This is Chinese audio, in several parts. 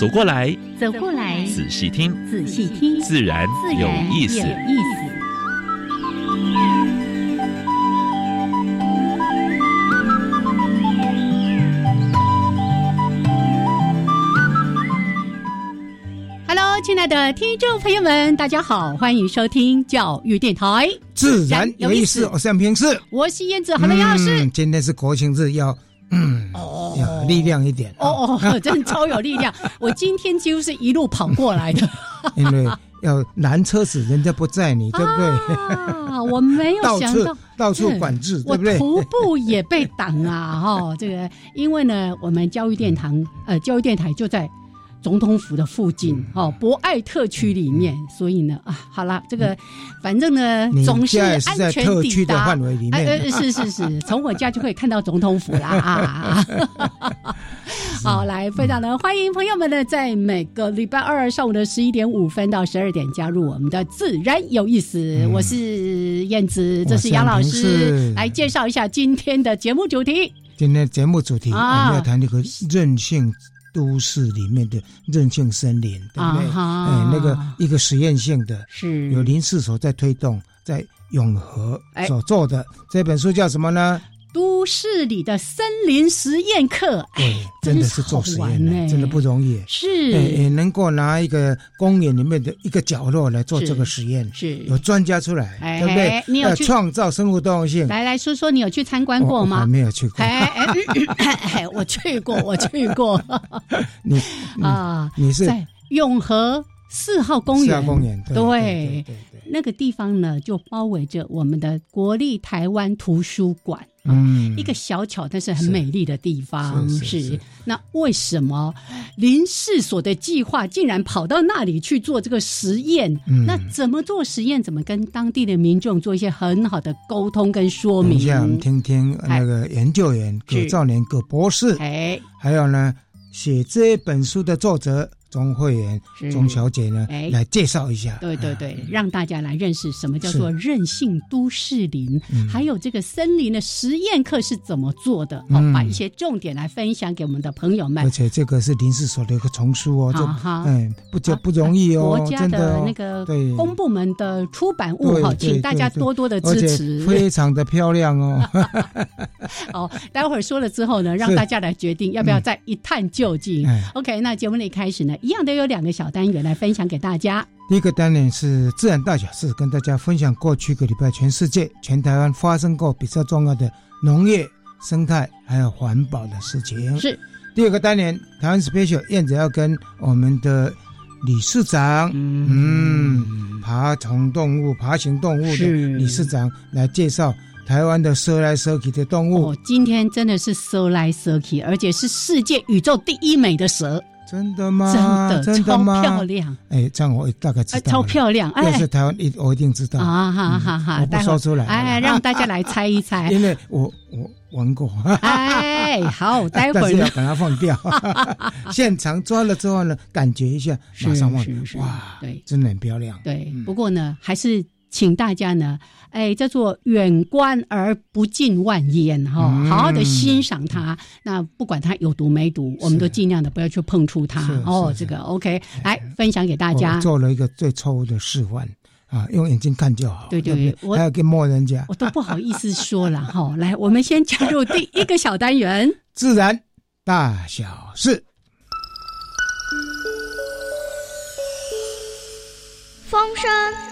走过来，走过来，仔细听，仔细听，自然有意思。Hello，亲爱的听众朋友们，大家好，欢迎收听教育电台，自然有意思。我是杨平士，我是燕子，好的老师。今天是国庆日，要嗯，哦力量一点哦哦，真的超有力量。我今天几乎是一路跑过来的，因为要拦车子，人家不载你，对不对？啊，我没有 想到到处管制，对不对？徒步也被挡啊！哈，这个因为呢，我们教育殿堂呃，教育电台就在。总统府的附近，哦，博爱特区里面，所以呢，啊，好了，这个反正呢，总是安全抵达。范围里面，是是是，从我家就可以看到总统府啦啊！好，来，非常的欢迎朋友们呢，在每个礼拜二上午的十一点五分到十二点加入我们的自然有意思。我是燕子，这是杨老师，来介绍一下今天的节目主题。今天节目主题我们要谈这个任性。都市里面的韧性森林，对不对？哎，那个一个实验性的，是有林氏所在推动，在永和所做的这本书叫什么呢？都市里的森林实验课，哎，真的是做实验呢，真的不容易。是，也能够拿一个公园里面的一个角落来做这个实验，是有专家出来，对不对？你有创造生物多样性？来来说说，你有去参观过吗？没有去过。哎哎，我去过，我去过。你 啊，你是在永和四号公园？四号公园，对。那个地方呢，就包围着我们的国立台湾图书馆，嗯，一个小巧但是很美丽的地方。是那为什么林氏所的计划竟然跑到那里去做这个实验？那怎么做实验？怎么跟当地的民众做一些很好的沟通跟说明？我们听听那个研究员葛兆年葛博士，哎，还有呢，写这本书的作者。钟慧媛、钟小姐呢，哎来介绍一下。对对对，让大家来认识什么叫做韧性都市林，还有这个森林的实验课是怎么做的。好，把一些重点来分享给我们的朋友们。而且这个是林氏所的一个丛书哦，这嗯不就不容易哦，国家的那个公部门的出版物哈，请大家多多的支持。非常的漂亮哦。好，待会儿说了之后呢，让大家来决定要不要再一探究竟。OK，那节目的一开始呢。一样都有两个小单元来分享给大家。第一个单元是自然大小事，跟大家分享过去一个礼拜全世界、全台湾发生过比较重要的农业、生态还有环保的事情。是第二个单元，台湾 special 燕子要跟我们的理事长，嗯，爬虫动物、爬行动物的理事长来介绍台湾的蛇来蛇去的动物。哦，今天真的是蛇来蛇去，而且是世界宇宙第一美的蛇。真的吗？真的，超漂亮！哎，这样我大概知道。超漂亮！要是台湾，一我一定知道。啊哈哈哈！我不说出来。哎，让大家来猜一猜。因为我我玩过。哎，好，待会儿要把它放掉。现场抓了之后呢，感觉一下，马上忘。哇，对，真的很漂亮。对，不过呢，还是请大家呢。哎，叫做远观而不近万焉哈，好好的欣赏它。那不管它有毒没毒，我们都尽量的不要去碰触它。哦，这个 OK，来分享给大家。做了一个最错误的示范啊，用眼睛看就好。对对对，我还要跟摸人家，我都不好意思说了哈。来，我们先加入第一个小单元：自然大小事。风声、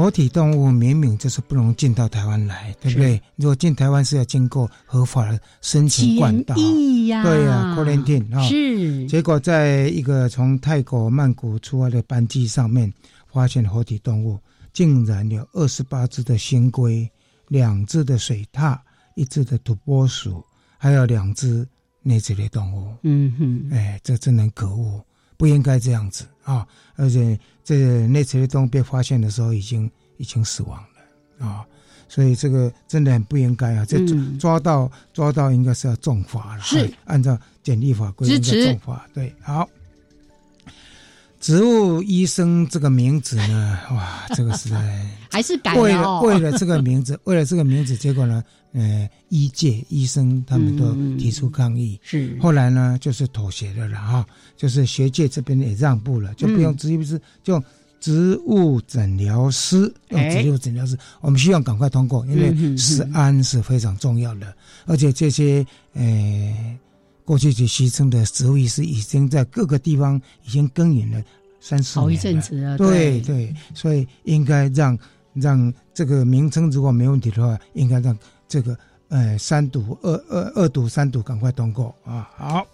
活活体动物明明就是不能进到台湾来，对不对？如果进台湾是要经过合法的申请管道，呀，对啊，是。结果在一个从泰国曼谷出发的班机上面，发现活体动物竟然有二十八只的新龟，两只的水獭，一只的土拨鼠，还有两只内子类动物。嗯哼，哎，这真的可恶，不应该这样子啊！而且这内子类动物被发现的时候，已经已经死亡了啊！所以这个真的很不应该啊！这抓到抓到应该是要重罚了，是按照简历法规应该重罚。对，好。植物医生这个名字呢，哇，这个是还是改为了为了这个名字，为了这个名字，结果呢，呃，医界医生他们都提出抗议，是。后来呢，就是妥协了了哈，就是学界这边也让步了，就不用植物师，就植物诊疗师用植物诊疗师，我们希望赶快通过，因为食安是非常重要的，而且这些呃。过去就牺牲的植物医师已经在各个地方已经耕耘了三四好一阵子了，对。对，所以应该让让这个名称如果没问题的话，应该让这个呃三读二二二读三读赶快通过啊！好，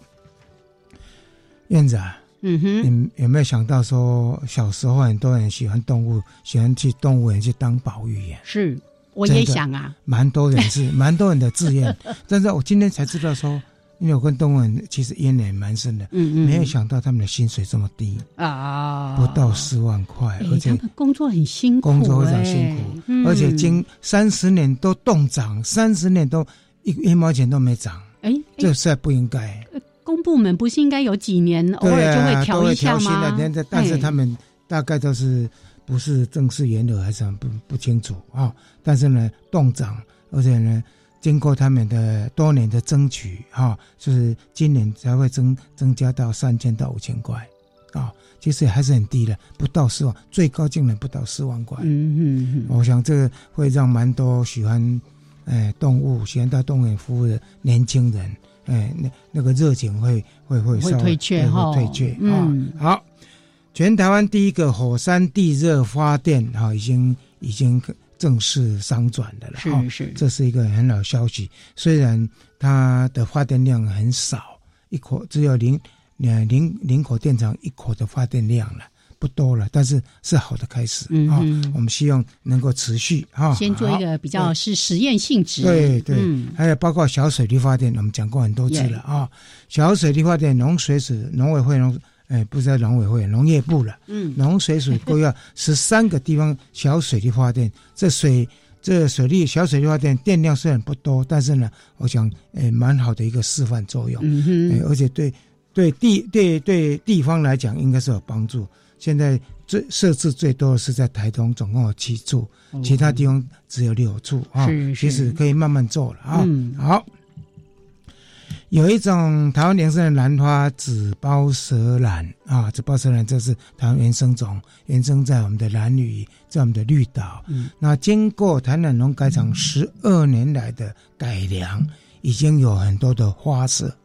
院长，嗯哼，你有没有想到说小时候很多人喜欢动物，喜欢去动物园去当保育员？是，我也想啊，蛮多人是蛮多人的志愿，但是我今天才知道说。因为我跟动物园其实渊源蛮深的，嗯嗯，没有想到他们的薪水这么低啊，不到四万块，而且工作很辛苦，工作非常辛苦，而且经三十年都冻涨，三十年都一一毛钱都没涨，哎，这实在不应该。公部门不是应该有几年偶尔就会调一下吗？但是他们大概都是不是正式员额还是不不清楚啊？但是呢，冻涨，而且呢。经过他们的多年的争取，哈，就是今年才会增增加到三千到五千块，啊，其实还是很低的，不到四万，最高竟然不到四万块。嗯嗯嗯，我想这个会让蛮多喜欢，哎，动物喜欢到动物园服务的年轻人，哎，那那个热情会会会会退却哈，退却啊。好，全台湾第一个火山地热发电，哈，已经已经。正式商转的了，是是，这是一个很好消息。虽然它的发电量很少，一口只有零两零零口电厂一口的发电量了，不多了，但是是好的开始啊。我们希望能够持续啊。先做一个比较是实验性质，对对，还有包括小水力发电，我们讲过很多次了啊。小水力发电，农水使农委会农。哎，不在农委会，农业部了。嗯，农水署规划十三个地方小水力发电，这水这水利小水力发电电量虽然不多，但是呢，我想，哎，蛮好的一个示范作用。嗯哼，而且对对地对对地方来讲，应该是有帮助。现在最设置最多的是在台东，总共有七处，其他地方只有六处啊。其实可以慢慢做了啊。嗯好。有一种台湾原生的兰花紫包蛇兰啊，紫包蛇兰这是台湾原生种，原生在我们的兰屿，在我们的绿岛。嗯，那经过台南农改场十二年来的改良，已经有很多的花色，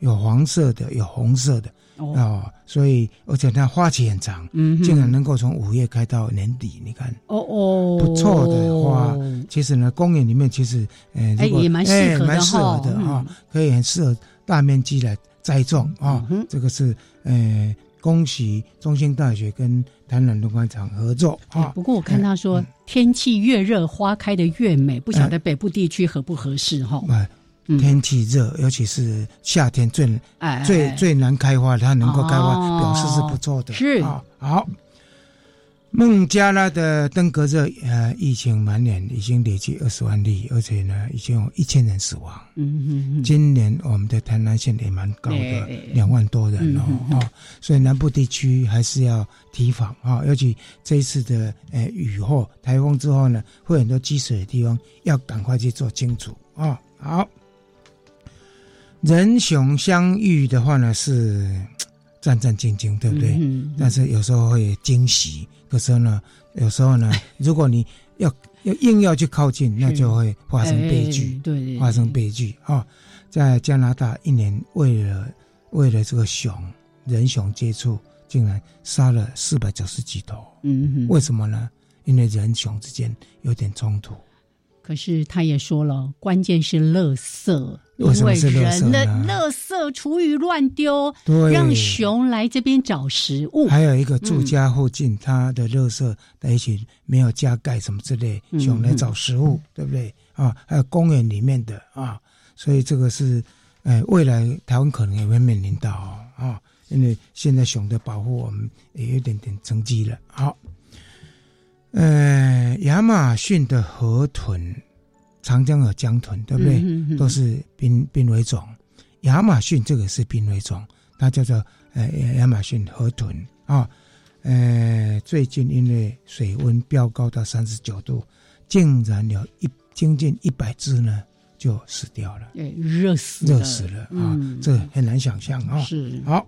有黄色的，有红色的。哦，所以而且它花期很长，嗯，竟然能够从五月开到年底，你看，哦哦，不错的花。其实呢，公园里面其实，呃，哎，也蛮适合的，蛮适合的啊，可以很适合大面积来栽种啊。这个是，呃，恭喜中兴大学跟台南农馆场合作啊。不过我看他说，天气越热，花开的越美，不晓得北部地区合不合适哈？天气热，尤其是夏天最最最难开花，它能够开花，表示是不错的。是啊，好。孟加拉的登革热呃疫情蔓延，已经累计二十万例，而且呢，已经有一千人死亡。嗯嗯今年我们的台南县也蛮高的，两万多人哦哦，所以南部地区还是要提防啊，尤其这一次的呃雨后台风之后呢，会很多积水的地方，要赶快去做清楚啊。好。人熊相遇的话呢，是 战战兢兢，对不对？但是有时候会惊喜，可是呢，有时候呢，如果你要要硬要去靠近，那就会发生悲剧，对，发生悲剧啊！在加拿大，一年为了为了这个熊人熊接触，竟然杀了四百九十几头。嗯，为什么呢？因为人熊之间有点冲突。可是他也说了，关键是垃圾，为什么是垃圾人的呢垃圾厨余乱丢，对，让熊来这边找食物。还有一个住家附近，它的垃圾在一起没有加盖什么之类，嗯熊来找食物，对不对啊？还有公园里面的啊，所以这个是，呃，未来台湾可能也会面临到哦啊，因为现在熊的保护我们也有点点成绩了。好，呃，亚马逊的河豚、长江的江豚，对不对？嗯哼都是濒濒危种。亚马逊这个是濒危种，它叫做呃亚马逊河豚啊。呃，最近因为水温飙高到三十九度，竟然有一将近一百只呢就死掉了，对，热死了，热死了啊！嗯这很难想象啊。是好，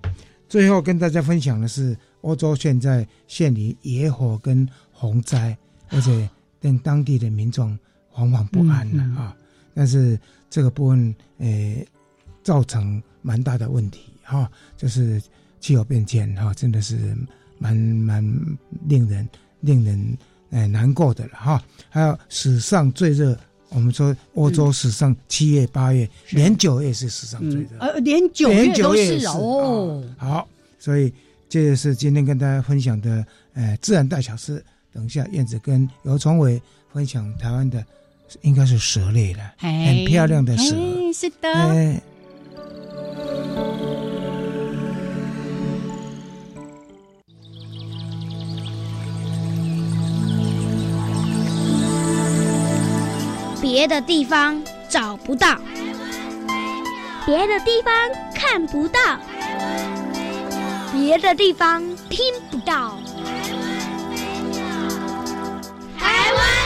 最后跟大家分享的是，欧洲现在陷于野火跟洪灾，而且令当地的民众惶惶不安了啊。但是这个部分，呃，造成蛮大的问题哈、就是气候变迁哈、真的是蛮蛮令人令人呃难过的了哈、还有史上最热。我们说欧洲史上七月、八月，是连九月是史上最热嗯，，呃，连九月都是哦。啊好，所以这就是今天跟大家分享的呃自然大小事。等一下，燕子跟尤崇伟分享台湾的，应该是蛇类了，哎很漂亮的蛇。哎是的，哎，别的地方找不到，别的地方看不到，别的地方听不到。台湾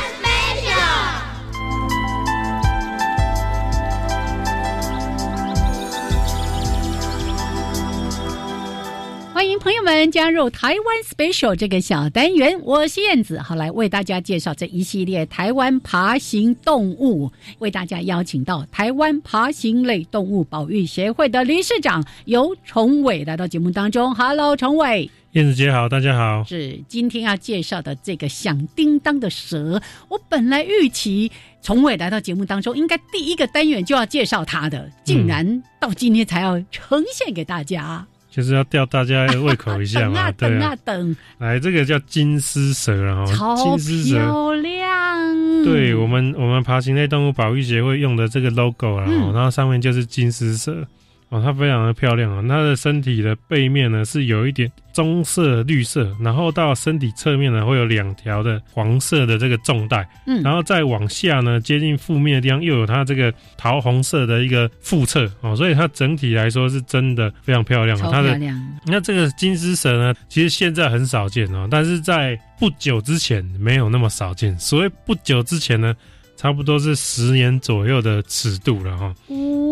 们加入台湾 Special 这个小单元，我是燕子，好来为大家介绍这一系列台湾爬行动物，为大家邀请到台湾爬行类动物保育协会的理事长尤崇伟来到节目当中。Hello，崇伟。燕子姐好，大家好。是今天要介绍的这个响叮当的蛇，我本来预期崇伟来到节目当中，应该第一个单元就要介绍它的，竟然到今天才要呈现给大家。就是要吊大家的胃口一下等嘛，啊等对啊等，来，这个叫金丝蛇然后，金丝蛇。漂亮。对我们我们爬行类动物保育协会用的这个 logo 啦，嗯然后上面就是金丝蛇哦，它非常的漂亮啊，它的身体的背面呢是有一点棕色绿色，然后到身体侧面呢会有两条的黄色的这个重带，嗯，然后再往下呢，接近腹面的地方又有它这个桃红色的一个腹侧哦，所以它整体来说是真的非常漂亮啊。超它的漂亮。那这个金丝蛇呢，其实现在很少见哦，但是在不久之前没有那么少见。所谓不久之前呢，差不多是十年左右的尺度了哈、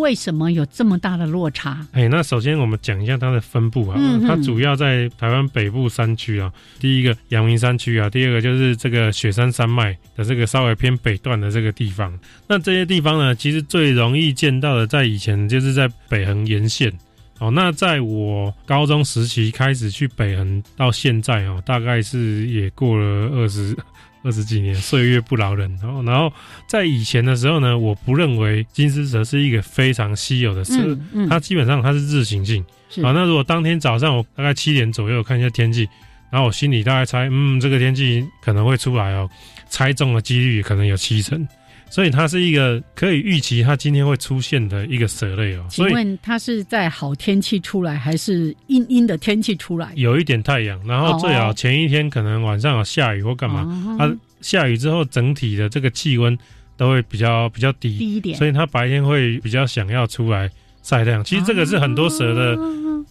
为什么有这么大的落差？哎，那首先我们讲一下它的分布啊，嗯它主要在台湾北部山区啊，第一个阳明山区啊，第二个就是这个雪山山脉的这个稍微偏北段的这个地方。那这些地方呢，其实最容易见到的，在以前就是在北横沿线。哦，那在我高中时期开始去北横，到现在哦，大概是也过了二十二十几年，岁月不饶人。然后，然后在以前的时候呢，我不认为金丝蛇是一个非常稀有的蛇，嗯嗯，它基本上它是日行性。好，那如果当天早上我大概七点左右看一下天气，然后我心里大概猜，嗯，这个天气可能会出来哦，猜中的几率可能有七成，所以它是一个可以预期它今天会出现的一个蛇类哦。请问它是在好天气出来，还是阴阴的天气出来？有一点太阳，然后最好前一天可能晚上有下雨或干嘛，嘛它下雨之后整体的这个气温都会比较比较低，低一点，所以它白天会比较想要出来晒太阳。其实这个是很多蛇的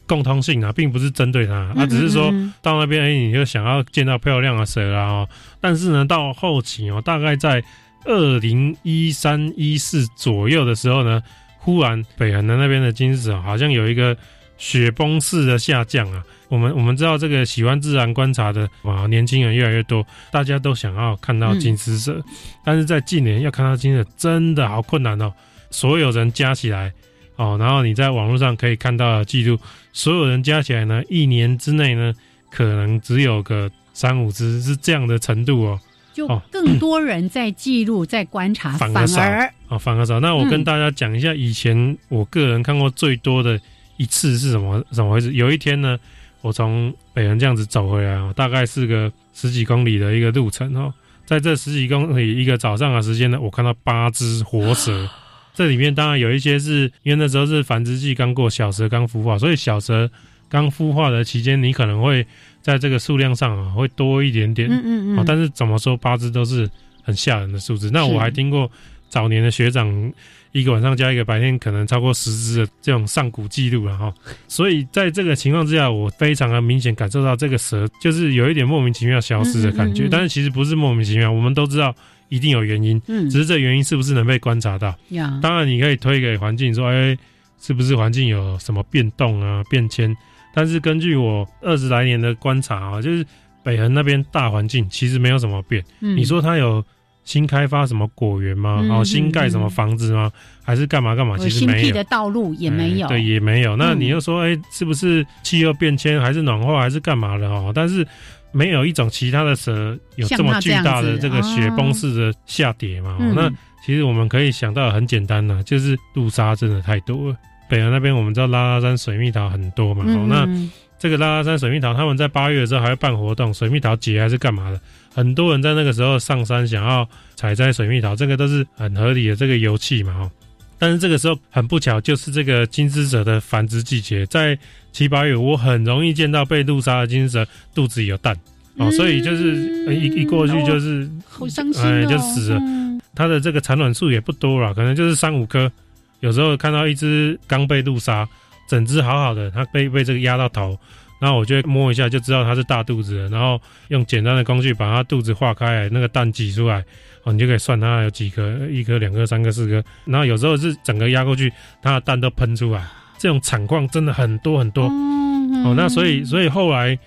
共通性啊，并不是针对它，嗯它只是说。到那边，哎、你就想要见到漂亮的蛇啊、哦。但是呢，到后期哦，大概在二零一三一四左右的时候呢，忽然北横的那边的金丝蛇好像有一个雪崩式的下降啊。我们我们知道这个喜欢自然观察的啊年轻人越来越多，大家都想要看到金丝蛇，但是在近年要看到金丝蛇真的好困难哦。所有人加起来哦，然后你在网络上可以看到的记录，所有人加起来呢，一年之内呢。可能只有个三五只，是这样的程度哦。就哦更多人在记录、在观察，反反而少而啊，反而少。那我跟嗯大家讲一下，以前我个人看过最多的一次是什么怎么回事？有一天呢，我从北横这样子走回来哦，大概是个十几公里的一个路程哦，在这十几公里一个早上的时间呢，我看到八只活蛇。这里面当然有一些是因为那时候是繁殖季刚过，小蛇刚孵化，所以小蛇刚孵化的期间，你可能会在这个数量上啊会多一点点。嗯嗯嗯，，哦但是怎么说八只都是很吓人的数字。那我还听过早年的学长一个晚上加一个白天可能超过十只的这种上古记录了哈。所以在这个情况之下，我非常的明显感受到这个蛇就是有一点莫名其妙消失的感觉，嗯嗯嗯嗯但是其实不是莫名其妙，我们都知道一定有原因，嗯只是这原因是不是能被观察到？呀，当然，你可以推给环境说，哎，是不是环境有什么变动啊、变迁？但是根据我二十来年的观察啊，就是北横那边大环境其实没有什么变。嗯你说它有新开发什么果园吗？嗯然后新盖什么房子吗？还是干嘛干嘛？其实没有新辟的。道路也没有，哎对，也没有。那嗯你又说，哎、是不是气候变迁，还是暖化，还是干嘛的哦？但是没有一种其他的蛇有这么巨大的这个雪崩式的下跌嘛？哦嗯那其实我们可以想到很简单呐、就是杜莎真的太多了。北洋那边我们知道拉拉山水蜜桃很多嘛，那嗯这个拉拉山水蜜桃，他们在八月的时候还会办活动，水蜜桃节还是干嘛的？很多人在那个时候上山想要采摘水蜜桃，这个都是很合理的这个油气嘛，哦。但是这个时候很不巧，就是这个金丝蛇的繁殖季节，在七八月，我很容易见到被路杀的金丝蛇肚子里有蛋哦，所以就是呃一一过去就是好伤心哦，哎就死了嗯它的这个产卵数也不多了，可能就是三五颗。有时候看到一只刚被路杀，整只好好的，它被被这个压到头，然后我就会摸一下就知道它是大肚子了，然后用简单的工具把它肚子化开来，那个蛋挤出来，哦，你就可以算它有几颗，一颗、两颗、三颗、四颗，然后有时候是整个压过去，它的蛋都喷出来，这种惨况真的很多很多。嗯哦，那所以所以后来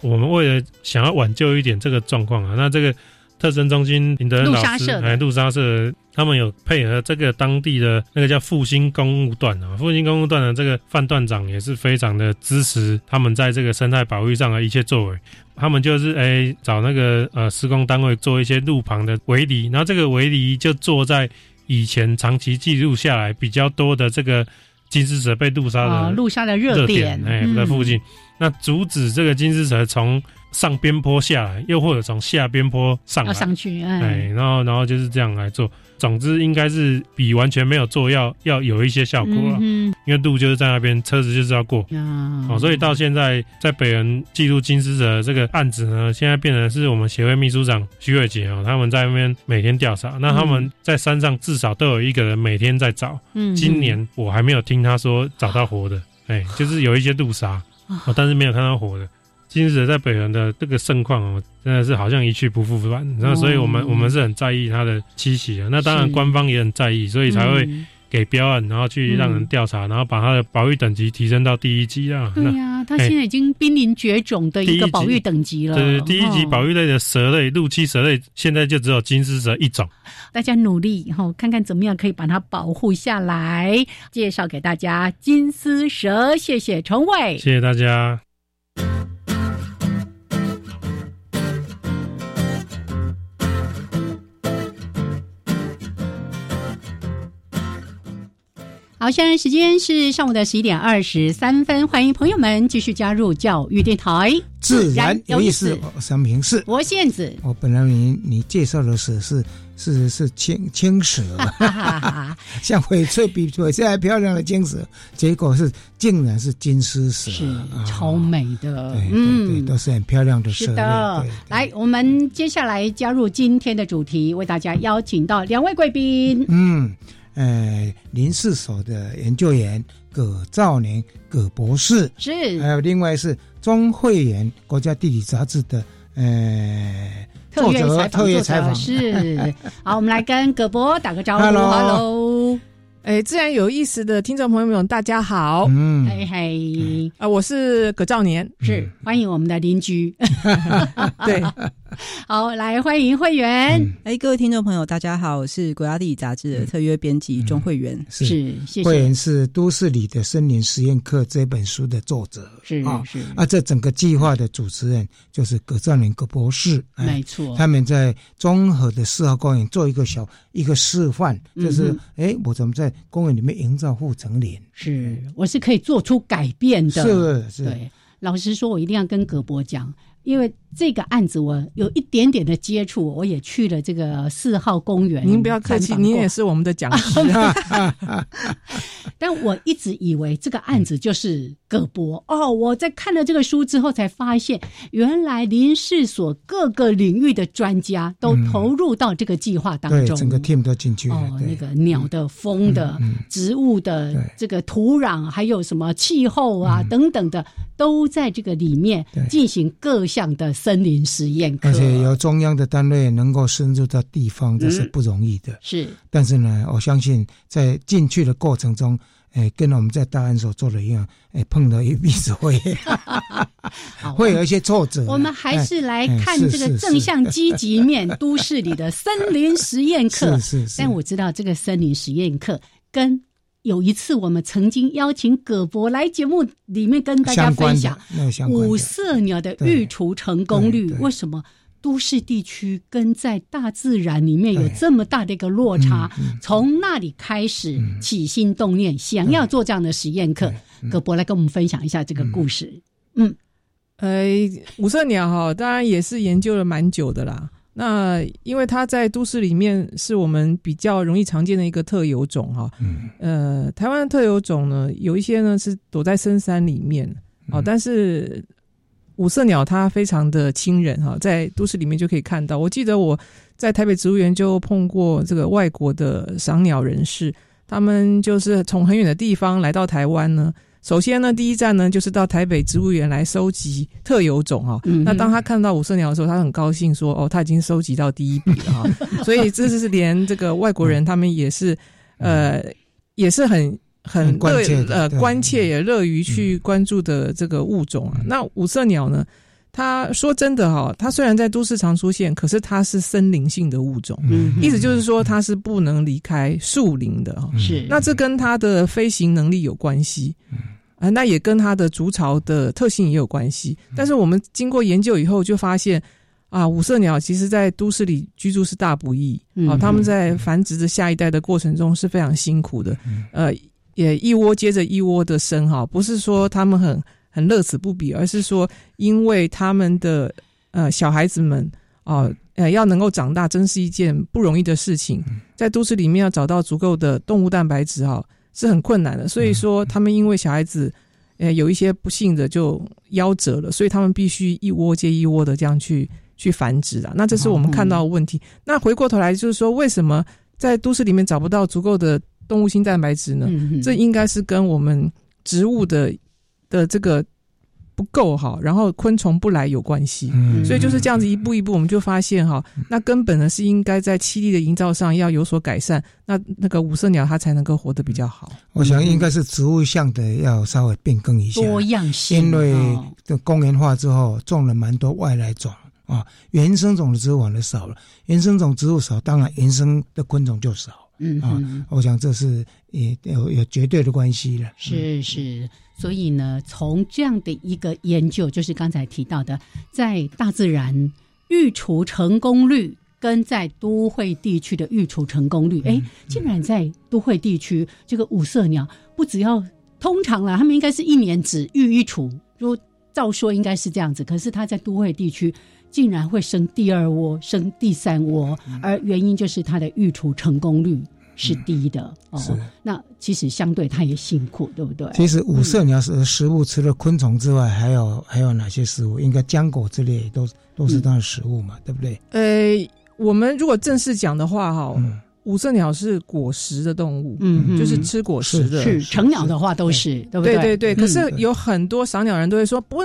我们为了想要挽救一点这个状况啊，那这个特征中心林德恩老师哎，陆沙社他们有配合这个当地的那个叫复兴公务段啊，复兴公务段的这个范段长也是非常的支持他们在这个生态保育上的一切作为。他们就是哎找那个呃施工单位做一些路旁的围篱，然后这个围篱就坐在以前长期记录下来比较多的这个金丝蛇被路杀的啊，路杀的热点，哎，在附近。那阻止这个金丝蛇从上边坡下来，又或者从下边坡上来，上去，哎，哎，然后然后就是这样来做。总之应该是比完全没有做要要有一些效果了，嗯因为路就是在那边，车子就是要过。哦，所以到现在在北人记录金丝蛇这个案子呢，现在变成是我们协会秘书长徐伟杰哦，他们在那边每天调查。那他们在山上至少都有一个人每天在找，嗯。今年我还没有听他说找到活的，哎，就是有一些路杀，啊哦，但是没有看到活的。金丝蛇在北横的这个盛况哦，真的是好像一去不复返。那所以我们哦我们是很在意它的栖息的。那当然官方也很在意，所以才会嗯给标案，然后去让人调查，然后把它的保育等级提升到第一级啊。那对呀，它现在已经濒临绝种的一个保育等级了。对，第一级哦保育类的蛇类，陆栖蛇类，现在就只有金丝蛇一种。大家努力哈、看看怎么样可以把它保护下来。介绍给大家金丝蛇，谢谢陈伟。谢谢大家。好，现在时间是上午的十一点二十三分，欢迎朋友们继续加入教育电台，自然有意思。我三平是，我燕子，我本来你你介绍的蛇是是是青青蛇，像翡翠比翡翠还漂亮的青蛇，结果是竟然是金丝蛇，是啊。超美的，对对对，都是很漂亮的蛇。来，我们接下来加入今天的主题，为大家邀请到两位贵宾。嗯，呃，林氏所的研究员葛兆年葛博士，是。还有另外是中慧园国家地理杂志的呃特约采访，特约采访。是。好，我们来跟葛博打个招呼。Hello，Hello，哎，自然有意思的听众朋友们，大家好。嗯，嘿嘿，啊，我是葛兆年。是欢迎我们的邻居。对，好，来欢迎会员。哎，各位听众朋友，大家好，我是国家地理杂志的特约编辑钟慧媛。是，谢谢。慧媛是《都市里的森林实验课》这本书的作者。是啊，是啊，这整个计划的主持人就是葛兆林葛博士。没错，他们在综合的四号公园做一个小一个示范，就是哎，我怎么在公园里面营造护城林？是，我是可以做出改变的。是是。对，老实说，我一定要跟葛博讲。因为这个案子我有一点点的接触，我也去了这个四号公园。您不要客气，您也是我们的讲师。但我一直以为这个案子就是葛博哦，我在看了这个书之后才发现，原来林氏所各个领域的专家都投入到这个计划当中，整个 team 都进去了。哦，那个鸟的、风的、植物的、这个土壤，还有什么气候啊等等的，都在这个里面进行各项的森林实验。而且由中央的单位能够深入到地方，这是不容易的。是，但是呢，我相信在进去的过程中。哎，跟我们在大安所做的一样，哎，碰到一鼻子灰，会有一些挫折。我们还是来看这个正向积极面，都市里的森林实验课。是是。但我知道这个森林实验课跟有一次我们曾经邀请葛博来节目里面跟大家分享五色鸟的育雏成功率，为什么？都市地区跟在大自然里面有这么大的一个落差，从那里开始起心动念，想要做这样的实验课。葛博来跟我们分享一下这个故事。嗯，呃，五色鸟哈，当然也是研究了蛮久的啦。那因为它在都市里面是我们比较容易常见的一个特有种哈。嗯。呃，台湾的特有种呢，有一些呢是躲在深山里面哦，但是。五色鸟它非常的亲人哈，在都市里面就可以看到。我记得我在台北植物园就碰过这个外国的赏鸟人士，他们就是从很远的地方来到台湾呢。首先呢，第一站呢就是到台北植物园来收集特有种哈。那当他看到五色鸟的时候，他很高兴说：“哦，他已经收集到第一笔了哈。”所以这是连这个外国人他们也是呃也是很。很乐呃关切也乐于去关注的这个物种啊，那五色鸟呢？他说真的哈，它虽然在都市常出现，可是它是森林性的物种，意思就是说它是不能离开树林的哈。是，那这跟它的飞行能力有关系，啊，那也跟它的筑巢的特性也有关系。但是我们经过研究以后，就发现啊，五色鸟其实在都市里居住是大不易啊，他们在繁殖着下一代的过程中是非常辛苦的，呃。也一窝接着一窝的生哈，不是说他们很很乐此不疲，而是说因为他们的呃小孩子们啊呃要能够长大，真是一件不容易的事情。在都市里面要找到足够的动物蛋白质哈是很困难的，所以说他们因为小孩子呃有一些不幸的就夭折了，所以他们必须一窝接一窝的这样去去繁殖啊。那这是我们看到的问题。那回过头来就是说，为什么在都市里面找不到足够的？动物性蛋白质呢？这应该是跟我们植物的的这个不够好，然后昆虫不来有关系。所以就是这样子一步一步，我们就发现哈，那根本呢是应该在栖地的营造上要有所改善，那那个五色鸟它才能够活得比较好。我想应该是植物相的要稍微变更一下，多样性。因为这公园化之后种了蛮多外来种啊，原生种的植物反而少了。原生种植物少，当然原生的昆虫就少。嗯啊，我想这是也有有绝对的关系了。是是，所以呢，从这样的一个研究，就是刚才提到的，在大自然育雏成功率跟在都会地区的育雏成功率，哎，竟然在都会地区，这个五色鸟不只要通常啦，他们应该是一年只育一雏，如照说应该是这样子，可是它在都会地区。竟然会生第二窝、生第三窝，而原因就是它的育雏成功率是低的哦。那其实相对它也辛苦，对不对？其实五色鸟是食物，除了昆虫之外，还有还有哪些食物？应该浆果之类都都是它的食物嘛，对不对？呃，我们如果正式讲的话，哈，五色鸟是果实的动物，嗯，就是吃果实的。是成鸟的话都是，对不对？对对对。可是有很多赏鸟人都会说不。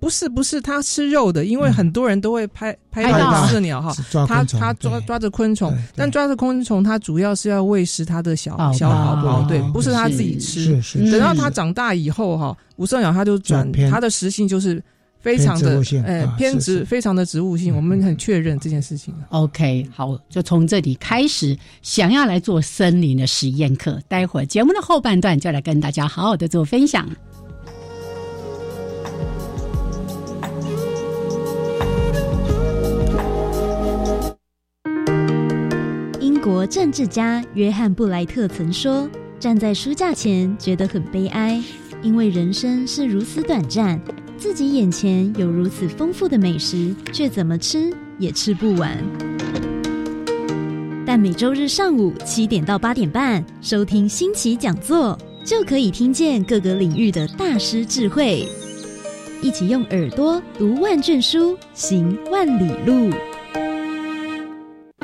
不是不是，它吃肉的，因为很多人都会拍拍到五色鸟哈，它它抓抓着昆虫，但抓着昆虫，它主要是要喂食它的小小宝宝，对，不是它自己吃。等到它长大以后哈，五色鸟它就转它的食性就是非常的偏植物性呃啊是偏植，非常的植物性，我们很确认这件事情。OK，好，就从这里开始，想要来做森林的实验课。待会儿节目的后半段就来跟大家好好的做分享。国政治家约翰布莱特曾说：“站在书架前觉得很悲哀，因为人生是如此短暂，自己眼前有如此丰富的美食，却怎么吃也吃不完。”但每周日上午七点到八点半收听新奇讲座，就可以听见各个领域的大师智慧，一起用耳朵读万卷书，行万里路。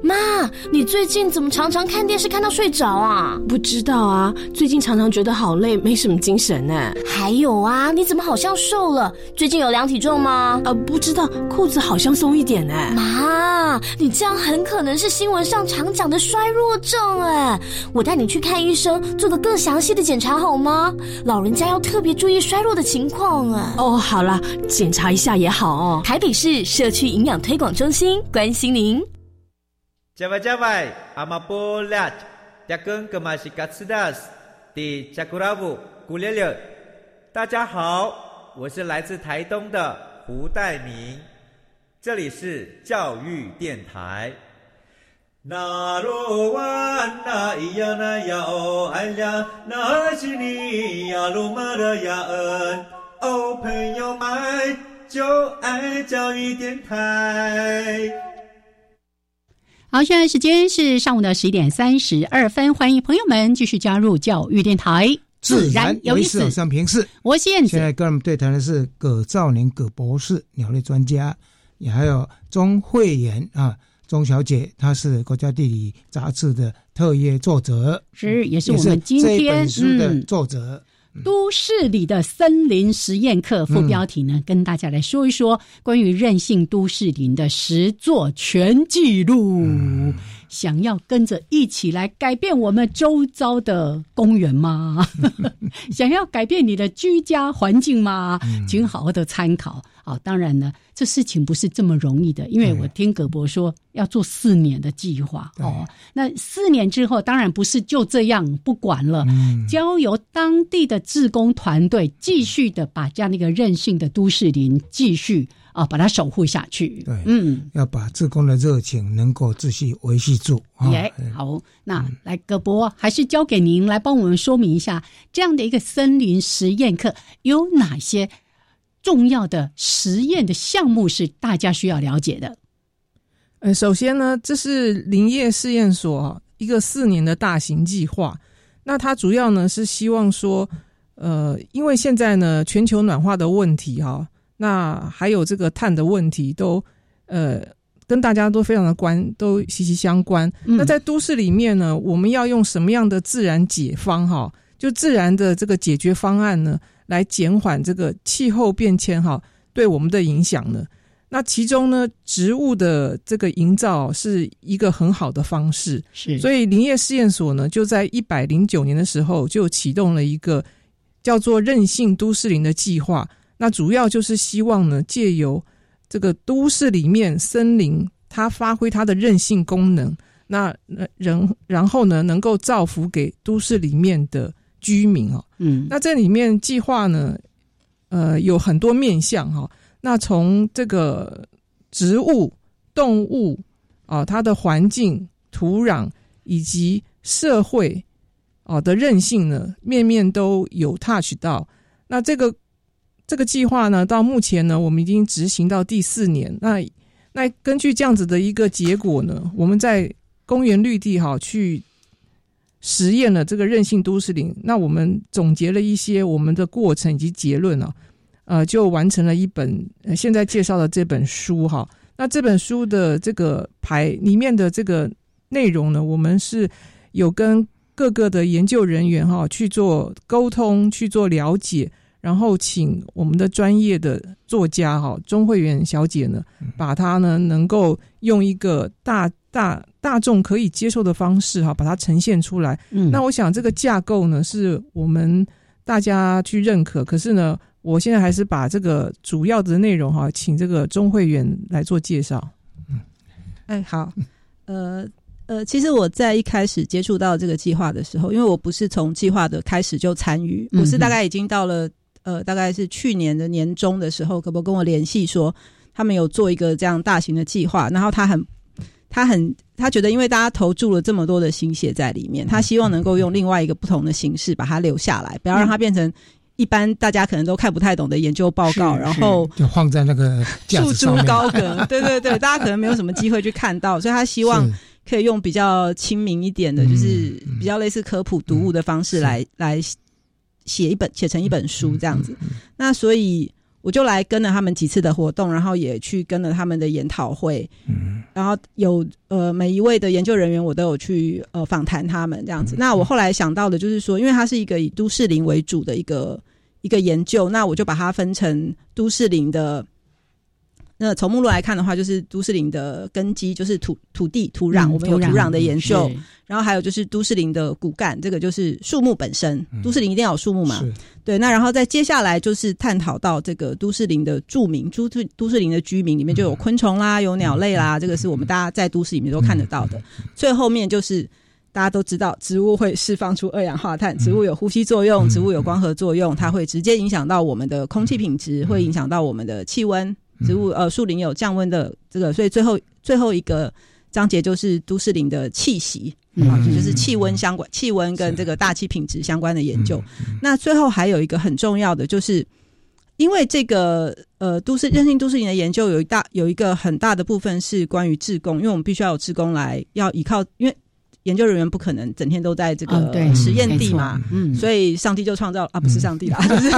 妈，你最近怎么常常看电视看到睡着啊？不知道啊，最近常常觉得好累，没什么精神呢。还有啊，你怎么好像瘦了？最近有量体重吗？呃，不知道，裤子好像松一点呢。妈，你这样很可能是新闻上常讲的衰弱症哎。我带你去看医生，做个更详细的检查好吗？老人家要特别注意衰弱的情况哎。哦，好了，检查一下也好哦。台北市社区营养推广中心关心您。加外加外，阿玛波拉，扎根格玛西嘎斯达斯，迪加古拉布古列列。大家好，我是来自台东的胡代明，这里是教育电台。那罗哇那咿呀那呀哦哎呀，那是你呀鲁玛的呀恩哦，朋友们就爱教育电台。好，现在时间是上午的十一点三十二分，欢迎朋友们继续加入教育电台，自然有意思。上平视，我是燕子。现在跟我们对谈的是葛兆年葛博士，鸟类专家，也还有钟慧妍啊，钟小姐，她是国家地理杂志的特约作者，是也是我们今天书的作者。嗯都市里的森林实验课副标题呢，嗯、跟大家来说一说关于韧性都市林的十座全记录。嗯、想要跟着一起来改变我们周遭的公园吗？想要改变你的居家环境吗？嗯、请好好的参考。好，当然呢，这事情不是这么容易的，因为我听葛博说要做四年的计划哦。那四年之后，当然不是就这样不管了，嗯、交由当地的志工团队继续的把这样的一个任性的都市林继续啊把它守护下去。对，嗯，要把志工的热情能够继续维系住。耶、哦，好，那、嗯、来葛博还是交给您来帮我们说明一下这样的一个森林实验课有哪些。重要的实验的项目是大家需要了解的。呃，首先呢，这是林业试验所一个四年的大型计划。那它主要呢是希望说，呃，因为现在呢全球暖化的问题哈，那还有这个碳的问题都呃跟大家都非常的关，都息息相关。嗯、那在都市里面呢，我们要用什么样的自然解方哈？就自然的这个解决方案呢？来减缓这个气候变迁哈对我们的影响呢？那其中呢，植物的这个营造是一个很好的方式。是，所以林业试验所呢，就在一百零九年的时候就启动了一个叫做韧性都市林的计划。那主要就是希望呢，借由这个都市里面森林它发挥它的韧性功能，那人然后呢，能够造福给都市里面的。居民哦，嗯，那这里面计划呢，呃，有很多面向哈、哦。那从这个植物、动物啊、哦，它的环境、土壤以及社会哦的韧性呢，面面都有 touch 到。那这个这个计划呢，到目前呢，我们已经执行到第四年。那那根据这样子的一个结果呢，我们在公园绿地哈、哦、去。实验了这个韧性都市林，那我们总结了一些我们的过程以及结论啊，呃，就完成了一本现在介绍的这本书哈。那这本书的这个排里面的这个内容呢，我们是有跟各个的研究人员哈去做沟通，去做了解。然后请我们的专业的作家哈钟慧媛小姐呢，把它呢能够用一个大大大众可以接受的方式哈，把它呈现出来。嗯，那我想这个架构呢是我们大家去认可。可是呢，我现在还是把这个主要的内容哈，请这个钟会员来做介绍。嗯，哎，好，呃呃，其实我在一开始接触到这个计划的时候，因为我不是从计划的开始就参与，我是大概已经到了。呃，大概是去年的年中的时候，可不跟我联系说，他们有做一个这样大型的计划，然后他很，他很，他觉得，因为大家投注了这么多的心血在里面，他希望能够用另外一个不同的形式把它留下来，不要让它变成一般大家可能都看不太懂的研究报告，然后就放在那个束之高阁，对对对，大家可能没有什么机会去看到，所以他希望可以用比较亲民一点的，就是比较类似科普读物的方式来来。写一本写成一本书这样子，那所以我就来跟了他们几次的活动，然后也去跟了他们的研讨会，嗯然后有呃每一位的研究人员我都有去呃访谈他们这样子。那我后来想到的就是说，因为它是一个以都市林为主的一个一个研究，那我就把它分成都市林的。那从目录来看的话，就是都市林的根基，就是土土地土壤，我们有土壤的研究。然后还有就是都市林的骨干，这个就是树木本身。都市林一定要有树木嘛？对。那然后再接下来就是探讨到这个都市林的著名，都市都市林的居民里面就有昆虫啦，有鸟类啦，这个是我们大家在都市里面都看得到的。最后面就是大家都知道，植物会释放出二氧化碳，植物有呼吸作用，植物有光合作用，它会直接影响到我们的空气品质，会影响到我们的气温。植物呃，树林有降温的这个，所以最后最后一个章节就是都市林的气息啊，就是气温相关，气温跟这个大气品质相关的研究。那最后还有一个很重要的，就是因为这个呃，都市韧性都市林的研究有一大有一个很大的部分是关于志工，因为我们必须要有志工来要依靠，因为。研究人员不可能整天都在这个实验地嘛，嗯，所以上帝就创造啊，不是上帝啦，就 是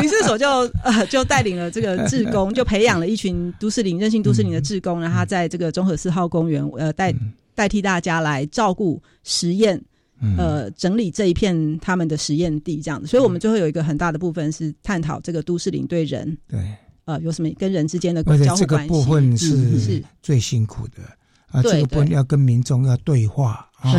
林试所就呃就带领了这个志工，就培养了一群都市林任性都市林的志工，然后他在这个综合四号公园呃代代替大家来照顾实验，呃整理这一片他们的实验地这样子，所以我们最后有一个很大的部分是探讨这个都市林对人对。呃有什么跟人之间的交互关系，部分是是。最辛苦的啊，这个部分要跟民众要对话。啊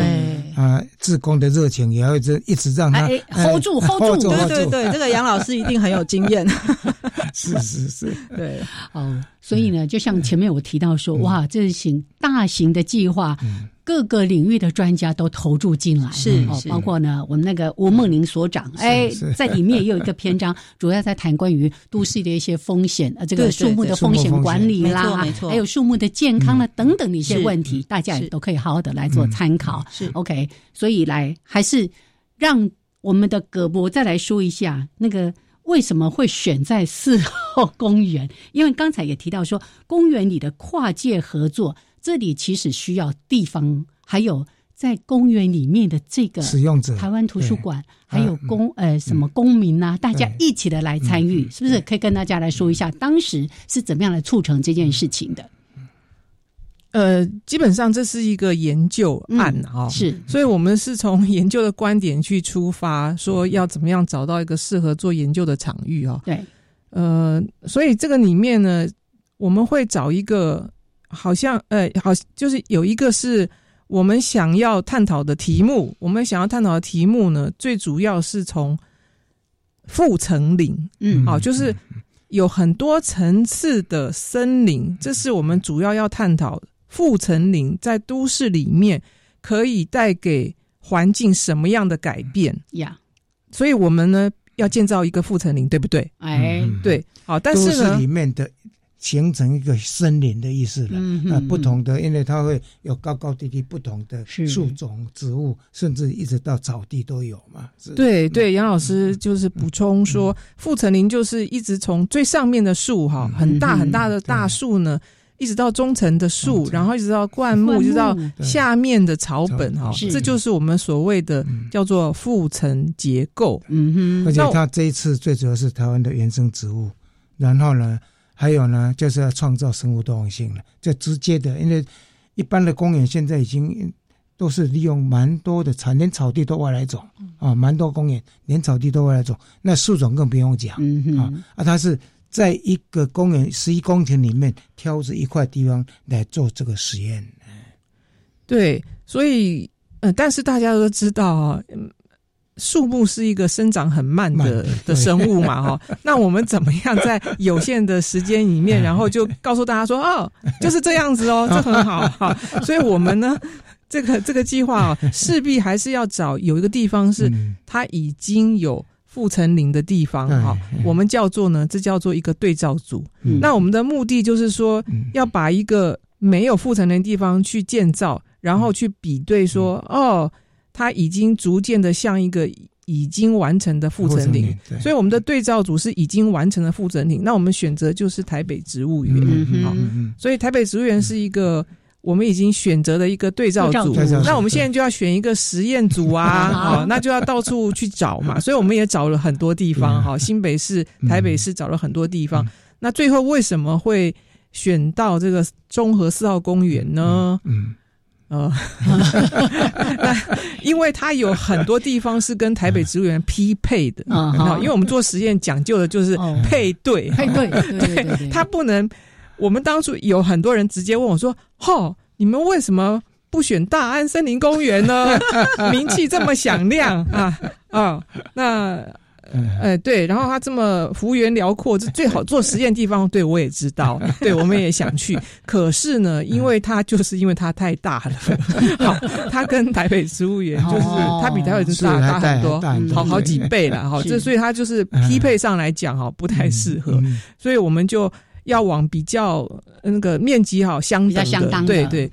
啊，志工的热情也要一直一直让他 hold 住，hold 住，对对对，这个杨老师一定很有经验。是是是，对哦，所以呢，就像前面我提到说，哇，这是型大型的计划。各个领域的专家都投注进来，是哦，包括呢，我们那个吴梦玲所长，哎，在里面也有一个篇章，主要在谈关于都市的一些风险，呃，这个树木的风险管理啦，没错，还有树木的健康啦等等的一些问题，大家也都可以好好的来做参考。是。OK，所以来还是让我们的葛博再来说一下那个为什么会选在四号公园，因为刚才也提到说，公园里的跨界合作。这里其实需要地方，还有在公园里面的这个使用者，台湾图书馆，还有公呃什么公民呐，大家一起的来参与，是不是？可以跟大家来说一下，当时是怎么样来促成这件事情的？呃，基本上这是一个研究案啊，是，所以我们是从研究的观点去出发，说要怎么样找到一个适合做研究的场域啊。对，呃，所以这个里面呢，我们会找一个。好像，呃，好，就是有一个是我们想要探讨的题目。我们想要探讨的题目呢，最主要是从复层林，嗯，好，就是有很多层次的森林，这是我们主要要探讨复层林在都市里面可以带给环境什么样的改变呀？所以我们呢要建造一个复层林，对不对？哎，对，好，但是呢，里面的。形成一个森林的意思了，啊，不同的，因为它会有高高低低不同的树种、植物，甚至一直到草地都有嘛。对对，杨老师就是补充说，复层林就是一直从最上面的树哈，很大很大的大树呢，一直到中层的树，然后一直到灌木，一直到下面的草本哈，这就是我们所谓的叫做复层结构。嗯哼，而且它这一次最主要是台湾的原生植物。然后呢，还有呢，就是要创造生物多样性了，这直接的，因为一般的公园现在已经都是利用蛮多的草，连草地都外来种啊，蛮多公园连草地都外来种，那树种更不用讲啊啊，它是在一个公园十一公顷里面挑着一块地方来做这个实验。对，所以嗯，但是大家都知道啊。树木是一个生长很慢的的生物嘛，哈，那我们怎么样在有限的时间里面，然后就告诉大家说，哦，就是这样子哦，这很好哈。所以我们呢，这个这个计划啊，势必还是要找有一个地方是它已经有复层林的地方哈，我们叫做呢，这叫做一个对照组。那我们的目的就是说，要把一个没有复层林的地方去建造，然后去比对说，哦。它已经逐渐的像一个已经完成的复层林，所以我们的对照组是已经完成的复层林。那我们选择就是台北植物园，好，所以台北植物园是一个我们已经选择的一个对照组。那我们现在就要选一个实验组啊，好，那就要到处去找嘛。所以我们也找了很多地方，哈，新北市、台北市找了很多地方。那最后为什么会选到这个中和四号公园呢？嗯。呃，那因为它有很多地方是跟台北植物园匹配的啊，因为我们做实验讲究的就是配对，配对，对，它不能。我们当初有很多人直接问我说：“吼，你们为什么不选大安森林公园呢？名气这么响亮啊啊！”那哎，对，然后它这么幅员辽阔，这最好做实验地方。对我也知道，对，我们也想去。可是呢，因为它就是因为它太大了，好，它跟台北植物园就是它比台北植物园大很多，好好几倍了哈。这所以它就是匹配上来讲哈，不太适合。所以我们就要往比较那个面积哈相等的，对对，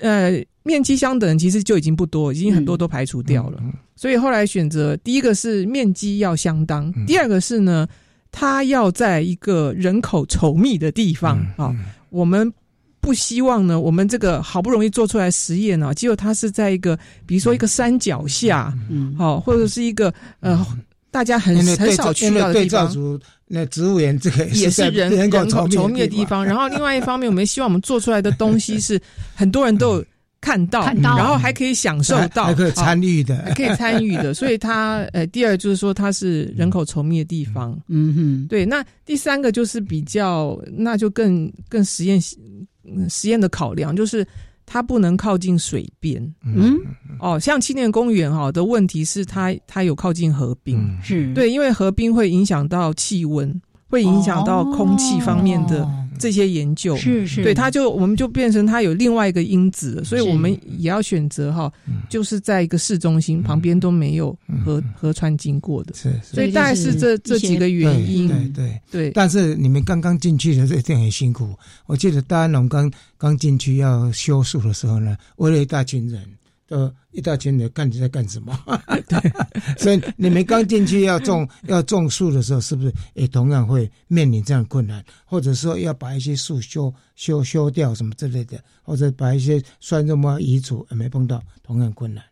呃。面积相等，其实就已经不多，已经很多都排除掉了。所以后来选择第一个是面积要相当，第二个是呢，它要在一个人口稠密的地方啊。我们不希望呢，我们这个好不容易做出来实验呢，结果它是在一个，比如说一个山脚下，嗯，好，或者是一个呃，大家很很少去到的地方。那植物园这个也是人人口稠密的地方。然后另外一方面，我们希望我们做出来的东西是很多人都。看到，然后还可以享受到，还可以参与的，还可以参与的。所以它，呃，第二就是说它是人口稠密的地方。嗯哼，对。那第三个就是比较，那就更更实验实验的考量，就是它不能靠近水边。嗯，哦，像青年公园哈的问题是它它有靠近河滨，是。对，因为河滨会影响到气温。会影响到空气方面的这些研究，是是，对，它就我们就变成它有另外一个因子，所以我们也要选择哈，就是在一个市中心旁边都没有河河川经过的，是，所以大概是这这几个原因，对对。对。但是你们刚刚进去的时候一定很辛苦，我记得大安龙刚刚进去要修树的时候呢，围了一大群人。呃，一大群人看你在干什么？对，所以你们刚进去要种 要种树的时候，是不是也同样会面临这样困难？或者说要把一些树修修修掉什么之类的，或者把一些酸肉么移除，也没碰到同样困难。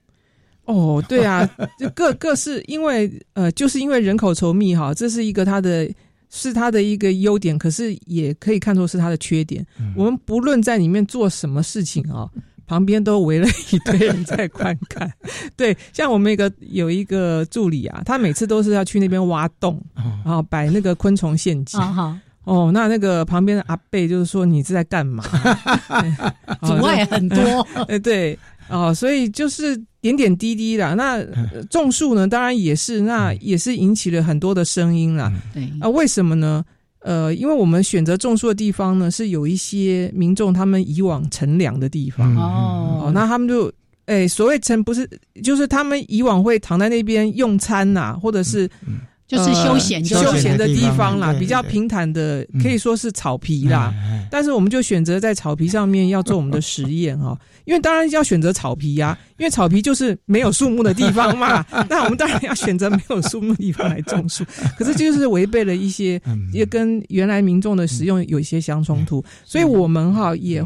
哦，对啊，就各各是因为呃，就是因为人口稠密哈，这是一个它的是它的一个优点，可是也可以看作是它的缺点。我们不论在里面做什么事情啊。旁边都围了一堆人在观看，对，像我们一个有一个助理啊，他每次都是要去那边挖洞，然后摆那个昆虫陷阱。哦，那那个旁边的阿贝就是说你是在干嘛？阻碍很多。哎，对，哦，所以就是点点滴滴啦。那种树呢，当然也是，那也是引起了很多的声音啦。对啊，为什么呢？呃，因为我们选择种树的地方呢，是有一些民众他们以往乘凉的地方哦，那他们就哎，所谓乘不是，就是他们以往会躺在那边用餐呐，或者是。就是休闲休闲的地方啦，比较平坦的，可以说是草皮啦。但是我们就选择在草皮上面要做我们的实验哈，因为当然要选择草皮呀，因为草皮就是没有树木的地方嘛。那我们当然要选择没有树木的地方来种树，可是就是违背了一些，也跟原来民众的使用有一些相冲突。所以我们哈也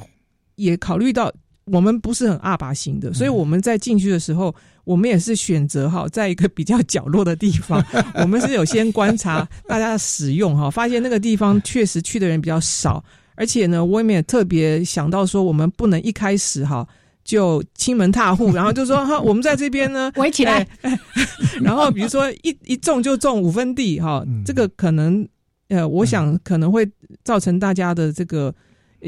也考虑到。我们不是很阿拔型的，所以我们在进去的时候，我们也是选择哈，在一个比较角落的地方，我们是有先观察 大家的使用哈，发现那个地方确实去的人比较少，而且呢，我们也特别想到说，我们不能一开始哈就亲门踏户，然后就说哈，我们在这边呢围起来，然后比如说一一种就种五分地哈，这个可能呃，我想可能会造成大家的这个。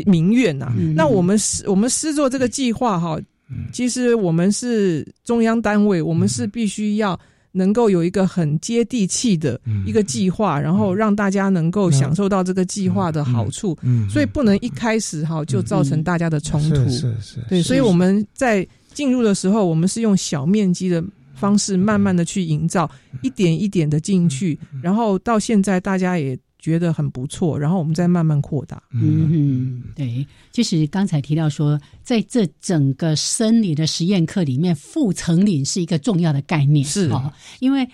民怨呐，那我们是，我们师做这个计划哈，其实我们是中央单位，我们是必须要能够有一个很接地气的一个计划，然后让大家能够享受到这个计划的好处，所以不能一开始哈就造成大家的冲突，是是，对，所以我们在进入的时候，我们是用小面积的方式，慢慢的去营造，一点一点的进去，然后到现在大家也。觉得很不错，然后我们再慢慢扩大。嗯，对，就是刚才提到说，在这整个生理的实验课里面，负层林是一个重要的概念。是哦，因为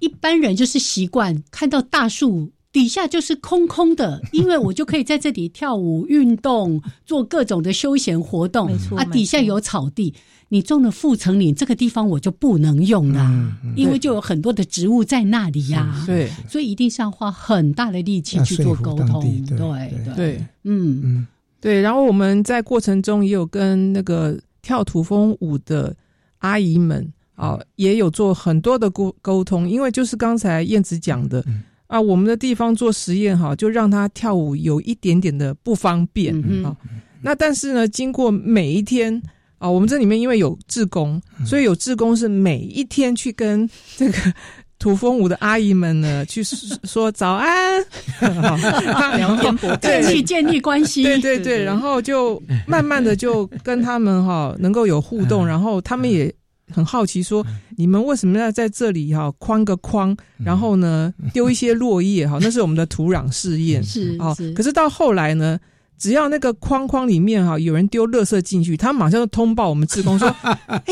一般人就是习惯看到大树底下就是空空的，因为我就可以在这里跳舞、运动、做各种的休闲活动。没错，啊，底下有草地。你种了副层林，这个地方我就不能用了，因为就有很多的植物在那里呀。对，所以一定是要花很大的力气去做沟通。对对，嗯嗯，对。然后我们在过程中也有跟那个跳土风舞的阿姨们啊，也有做很多的沟沟通，因为就是刚才燕子讲的啊，我们的地方做实验哈，就让他跳舞有一点点的不方便啊。那但是呢，经过每一天。啊，我们这里面因为有志工，所以有志工是每一天去跟这个土风舞的阿姨们呢去说早安，聊天博建立建立关系，对对对，然后就慢慢的就跟他们哈能够有互动，然后他们也很好奇说，你们为什么要在这里哈框个框，然后呢丢一些落叶哈，那是我们的土壤试验，是啊，可是到后来呢。只要那个框框里面哈有人丢垃圾进去，他马上就通报我们职工说：“ 哎，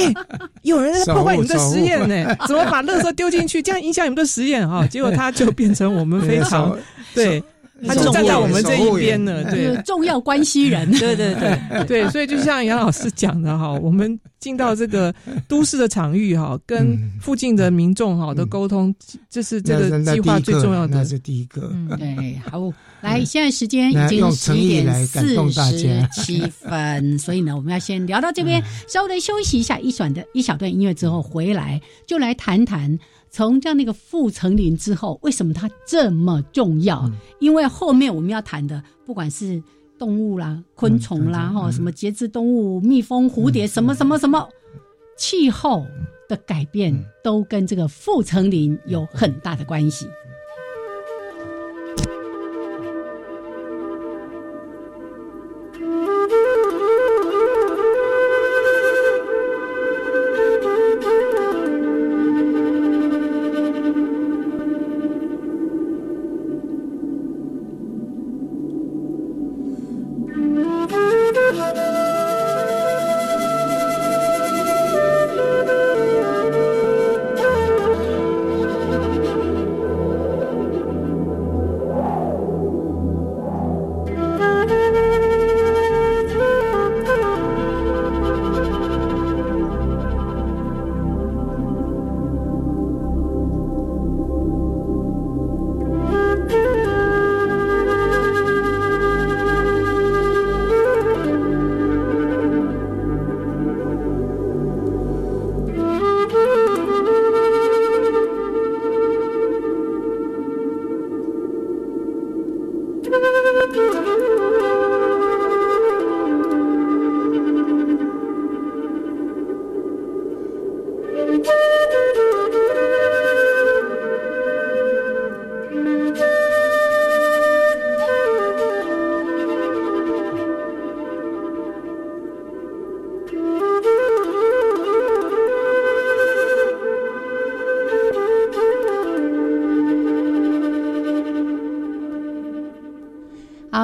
有人在破坏你们的实验呢，怎么把垃圾丢进去，这样影响你们的实验哈？”结果他就变成我们非常对。他就站在我们这一边了，对，重要关系人，对对对对，所以就像杨老师讲的哈，我们进到这个都市的场域哈，跟附近的民众哈的沟通，这是这个计划最重要的，那是第一个。嗯对，好，来，现在时间已经十一点四十七分，所以呢，我们要先聊到这边，稍微休息一下，一短的一小段音乐之后回来，就来谈谈。从这样的一个复层林之后，为什么它这么重要？因为后面我们要谈的，不管是动物啦、昆虫啦，哈，什么节肢动物、蜜蜂、蝴蝶，什么什么什么，气候的改变都跟这个复层林有很大的关系。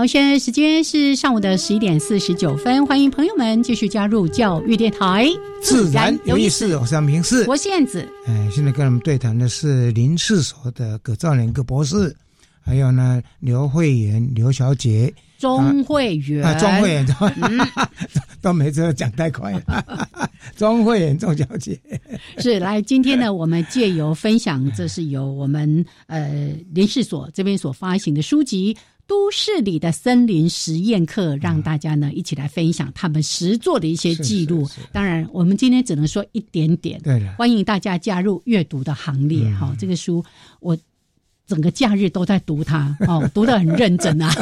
现在时间是上午的十一点四十九分，欢迎朋友们继续加入教育电台，自然有意思。我是杨平世，我是燕子。哎，现在跟我们对谈的是林氏所的葛兆年葛博士，还有呢刘慧媛刘小姐，钟慧媛啊，钟慧媛，都每次都讲太快了。钟慧妍钟小姐是来，今天呢，我们借由分享，这是由我们呃林氏所这边所发行的书籍《都市里的森林实验课》，让大家呢一起来分享他们实做的一些记录。当然，我们今天只能说一点点。欢迎大家加入阅读的行列。哈，这个书我。整个假日都在读它哦，读得很认真啊。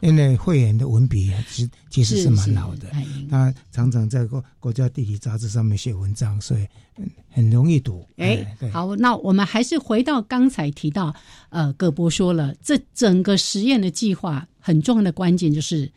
因为慧远的文笔其实其实是蛮好的，他常常在国国家地理杂志上面写文章，所以很容易读。哎，好，那我们还是回到刚才提到，呃，葛博说了，这整个实验的计划很重要的关键就是。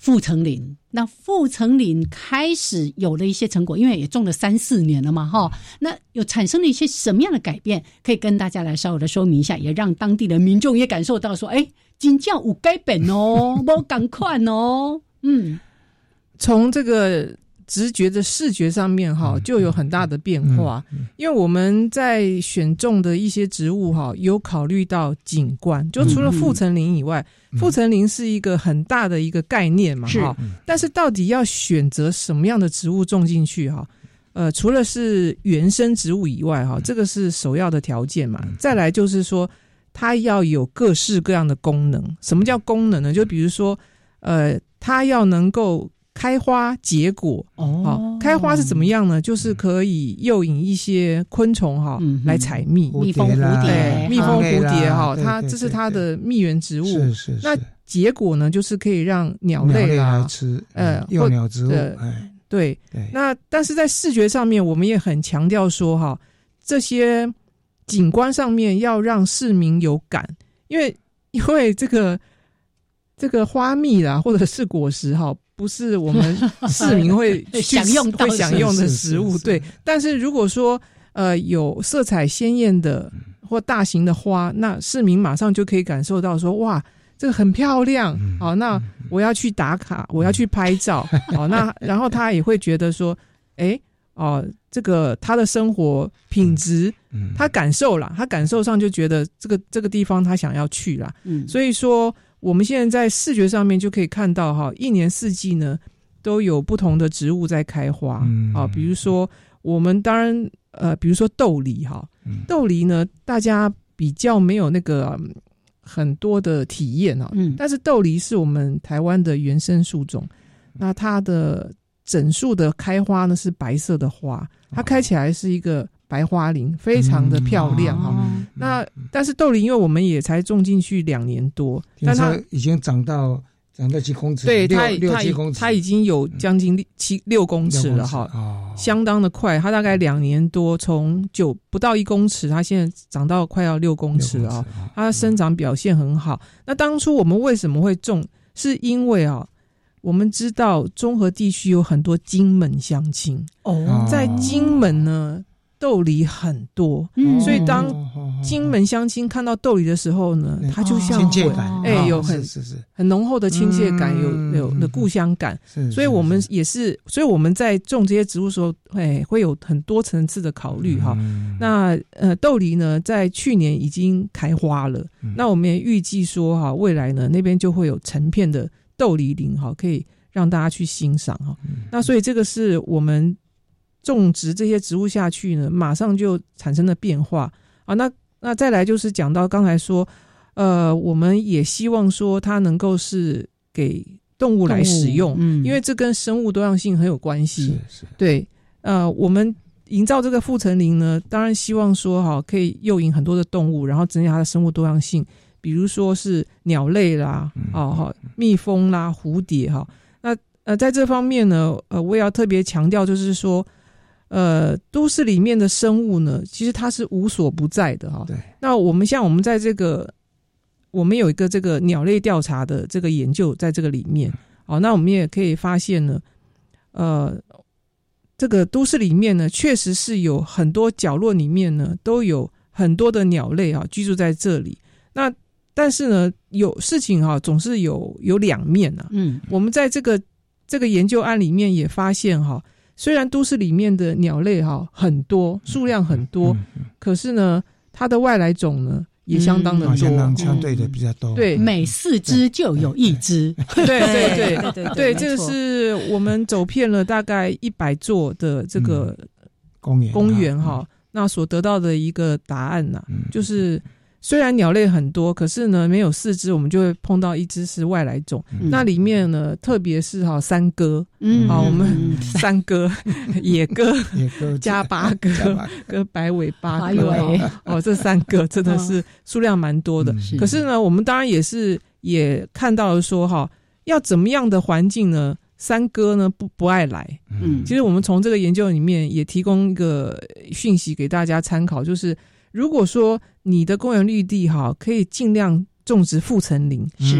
富成林，那富成林开始有了一些成果，因为也种了三四年了嘛，哈。那有产生了一些什么样的改变？可以跟大家来稍微的说明一下，也让当地的民众也感受到说，哎，金教五改本哦，不赶快哦，嗯，从这个。直觉的视觉上面哈，就有很大的变化。因为我们在选种的一些植物哈，有考虑到景观，就除了复层林以外，复层林是一个很大的一个概念嘛哈。但是到底要选择什么样的植物种进去哈？呃，除了是原生植物以外哈，这个是首要的条件嘛。再来就是说，它要有各式各样的功能。什么叫功能呢？就比如说，呃，它要能够。开花结果哦，开花是怎么样呢？就是可以诱引一些昆虫哈来采蜜，蜜蜂、蝴蝶、蜜蜂、蝴蝶哈，它这是它的蜜源植物。是是。那结果呢，就是可以让鸟类来吃，呃，幼鸟植物。对对。那但是在视觉上面，我们也很强调说哈，这些景观上面要让市民有感，因为因为这个这个花蜜啦，或者是果实哈。不是我们 市民会享用会享用的食物，对。但是如果说呃有色彩鲜艳的或大型的花，那市民马上就可以感受到说哇，这个很漂亮，好，那我要去打卡，我要去拍照，好，那然后他也会觉得说，哎，哦，这个他的生活品质，他感受了，他感受上就觉得这个这个地方他想要去了，嗯，所以说。我们现在在视觉上面就可以看到哈，一年四季呢都有不同的植物在开花啊。比如说，我们当然呃，比如说豆梨哈，豆梨呢大家比较没有那个很多的体验啊。嗯，但是豆梨是我们台湾的原生树种，那它的整树的开花呢是白色的花，它开起来是一个。白花林非常的漂亮哈，那但是豆梨因为我们也才种进去两年多，但它已经长到长到几公尺，对它它它已经有将近七六公尺了哈，相当的快，它大概两年多从九不到一公尺，它现在长到快要六公尺了啊，它的生长表现很好。那当初我们为什么会种？是因为啊，我们知道中和地区有很多金门乡亲。哦，在金门呢。豆梨很多，所以当金门乡亲看到豆梨的时候呢，他就像亲切感，哎，有很很浓厚的亲切感，有有的故乡感。所以我们也是，所以我们在种这些植物时候，哎，会有很多层次的考虑哈。那呃，豆梨呢，在去年已经开花了，那我们也预计说哈，未来呢那边就会有成片的豆梨林哈，可以让大家去欣赏哈。那所以这个是我们。种植这些植物下去呢，马上就产生了变化啊。那那再来就是讲到刚才说，呃，我们也希望说它能够是给动物来使用，嗯，因为这跟生物多样性很有关系。是是，对，呃，我们营造这个复层林呢，当然希望说哈，可以诱引很多的动物，然后增加它的生物多样性，比如说是鸟类啦，哦哈，蜜蜂啦，蝴蝶哈。那呃，在这方面呢，呃，我也要特别强调，就是说。呃，都市里面的生物呢，其实它是无所不在的哈。对。那我们像我们在这个，我们有一个这个鸟类调查的这个研究，在这个里面，哦，那我们也可以发现呢，呃，这个都市里面呢，确实是有很多角落里面呢，都有很多的鸟类啊居住在这里。那但是呢，有事情哈，总是有有两面啊。嗯。我们在这个这个研究案里面也发现哈。虽然都市里面的鸟类哈很多，数量很多，可是呢，它的外来种呢也相当的多，相当相对的比较多。对，每四只就有一只。对对对对对，这个是我们走遍了大概一百座的这个公园公园哈，那所得到的一个答案呢，就是虽然鸟类很多，可是呢没有四只，我们就会碰到一只是外来种。那里面呢，特别是哈三哥，嗯，好，我们三哥 野哥、野哥加八哥跟白尾八哥哦，这三个真的是数量蛮多的。可是呢，我们当然也是也看到了说哈，要怎么样的环境呢？三哥呢不不爱来，嗯，其实我们从这个研究里面也提供一个讯息给大家参考，就是如果说你的公园绿地哈，可以尽量种植覆层林，是。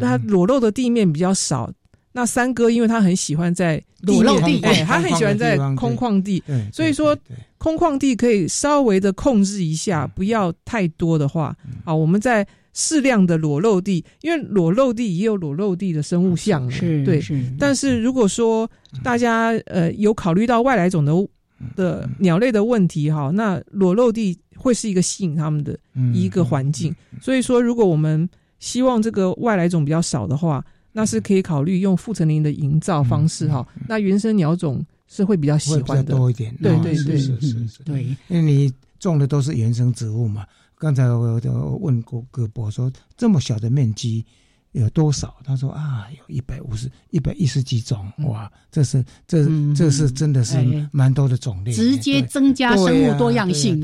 它裸露的地面比较少。那三哥因为他很喜欢在裸露地，哎，他很喜欢在空旷地，所以说空旷地可以稍微的控制一下，不要太多的话，啊，我们在。适量的裸露地，因为裸露地也有裸露地的生物相，是对。但是如果说大家呃有考虑到外来种的的鸟类的问题哈，那裸露地会是一个吸引他们的一个环境。所以说，如果我们希望这个外来种比较少的话，那是可以考虑用复层林的营造方式哈。那原生鸟种是会比较喜欢的多一点，对对对，是是是，对，因为你种的都是原生植物嘛。刚才我我问过葛博说，这么小的面积有多少？他说啊，有一百五十、一百一十几种。哇，这是这这是真的是蛮多的种类，直接增加生物多样性。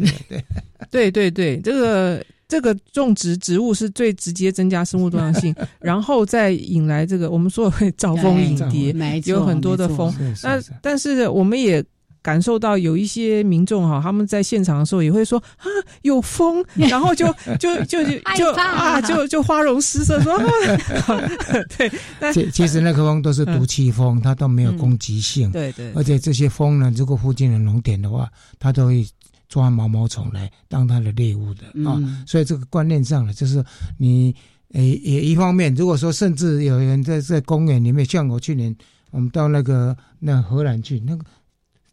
对对对 对，这个这个种植植物是最直接增加生物多样性，然后再引来这个我们说会招蜂引蝶，有很多的蜂。那但是我们也。感受到有一些民众哈，他们在现场的时候也会说啊，有风，然后就就就就啊，就就花容失色说，对。其其实那个风都是毒气风，它都没有攻击性。对对。而且这些风呢，如果附近的农田的话，它都会抓毛毛虫来当它的猎物的啊。所以这个观念上呢，就是你诶也一方面，如果说甚至有人在在公园里面，像我去年我们到那个那荷兰去那个。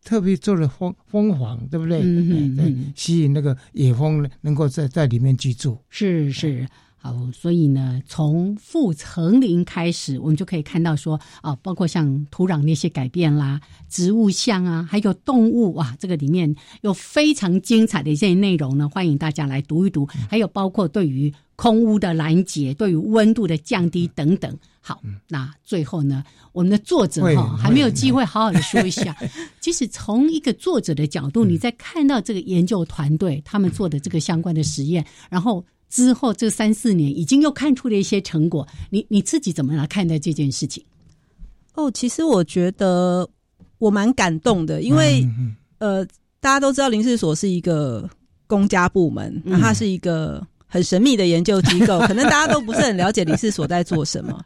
特别做了蜂蜂房，对不对？嗯嗯，吸引那个野蜂能够在在里面居住。是是，好，所以呢，从复层林开始，我们就可以看到说啊，包括像土壤那些改变啦，植物像啊，还有动物哇，这个里面有非常精彩的一些内容呢，欢迎大家来读一读。还有包括对于空污的拦截，对于温度的降低等等。好，那最后呢，我们的作者哈还没有机会好好的说一下。其实从一个作者的角度，你在看到这个研究团队他们做的这个相关的实验，然后之后这三四年已经又看出了一些成果，你你自己怎么来看待这件事情？哦，其实我觉得我蛮感动的，因为呃，大家都知道林氏所是一个公家部门，那它是一个很神秘的研究机构，可能大家都不是很了解林氏所在做什么。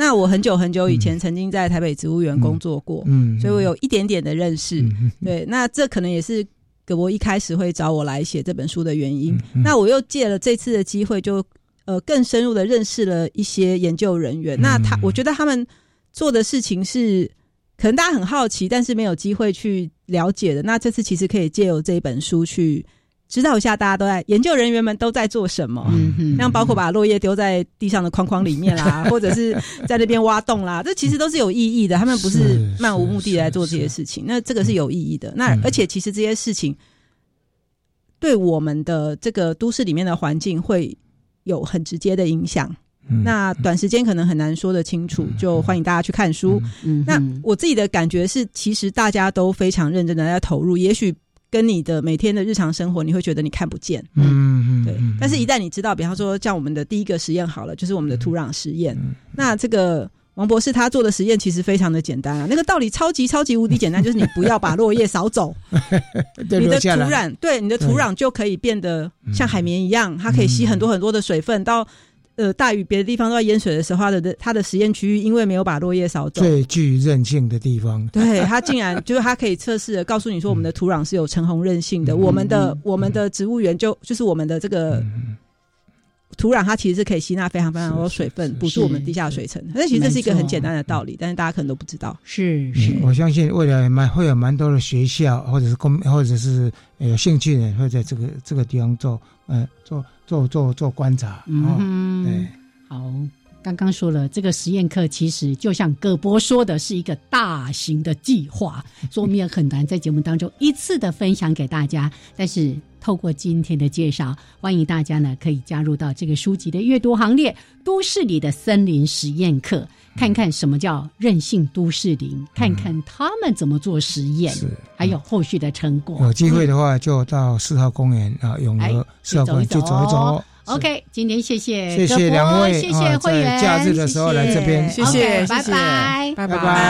那我很久很久以前曾经在台北植物园工作过，嗯，所以我有一点点的认识。对，那这可能也是葛博一开始会找我来写这本书的原因。那我又借了这次的机会，就呃更深入的认识了一些研究人员。那他我觉得他们做的事情是可能大家很好奇，但是没有机会去了解的。那这次其实可以借由这一本书去。知道一下，大家都在研究人员们都在做什么，像包括把落叶丢在地上的框框里面啦，或者是在那边挖洞啦，这其实都是有意义的。他们不是漫无目的来做这些事情，那这个是有意义的。那而且其实这些事情对我们的这个都市里面的环境会有很直接的影响。那短时间可能很难说得清楚，就欢迎大家去看书。那我自己的感觉是，其实大家都非常认真的在投入，也许。跟你的每天的日常生活，你会觉得你看不见，嗯嗯，对。但是，一旦你知道，比方说，像我们的第一个实验好了，就是我们的土壤实验。那这个王博士他做的实验其实非常的简单啊，那个道理超级超级无敌简单，就是你不要把落叶扫走，你的土壤对你的土壤就可以变得像海绵一样，它可以吸很多很多的水分到。呃，大雨别的地方都在淹水的时候，它的它的实验区域因为没有把落叶扫走，最具韧性的地方，对它竟然 就是它可以测试的告诉你说，我们的土壤是有橙红韧性的，我们的我们的植物园就就是我们的这个土壤它其实是可以吸纳非常非常多水分，补助我们地下水层。那其实这是一个很简单的道理，但是大家可能都不知道。是是，我相信未来蛮会有蛮多的学校或者是公或者是有兴趣的人会在这个这个地方做呃做做做做观察。嗯，对，好。刚刚说了，这个实验课其实就像葛博说的，是一个大型的计划，所以我们也很难在节目当中一次的分享给大家。但是透过今天的介绍，欢迎大家呢可以加入到这个书籍的阅读行列，《都市里的森林实验课》，看看什么叫任性都市林，看看他们怎么做实验，还有后续的成果。有机会的话，就到四号公园啊，永和四号公园去走一走。OK，今天谢谢谢谢两位，谢谢会员，假日的时候来这边，谢谢，拜拜，拜拜。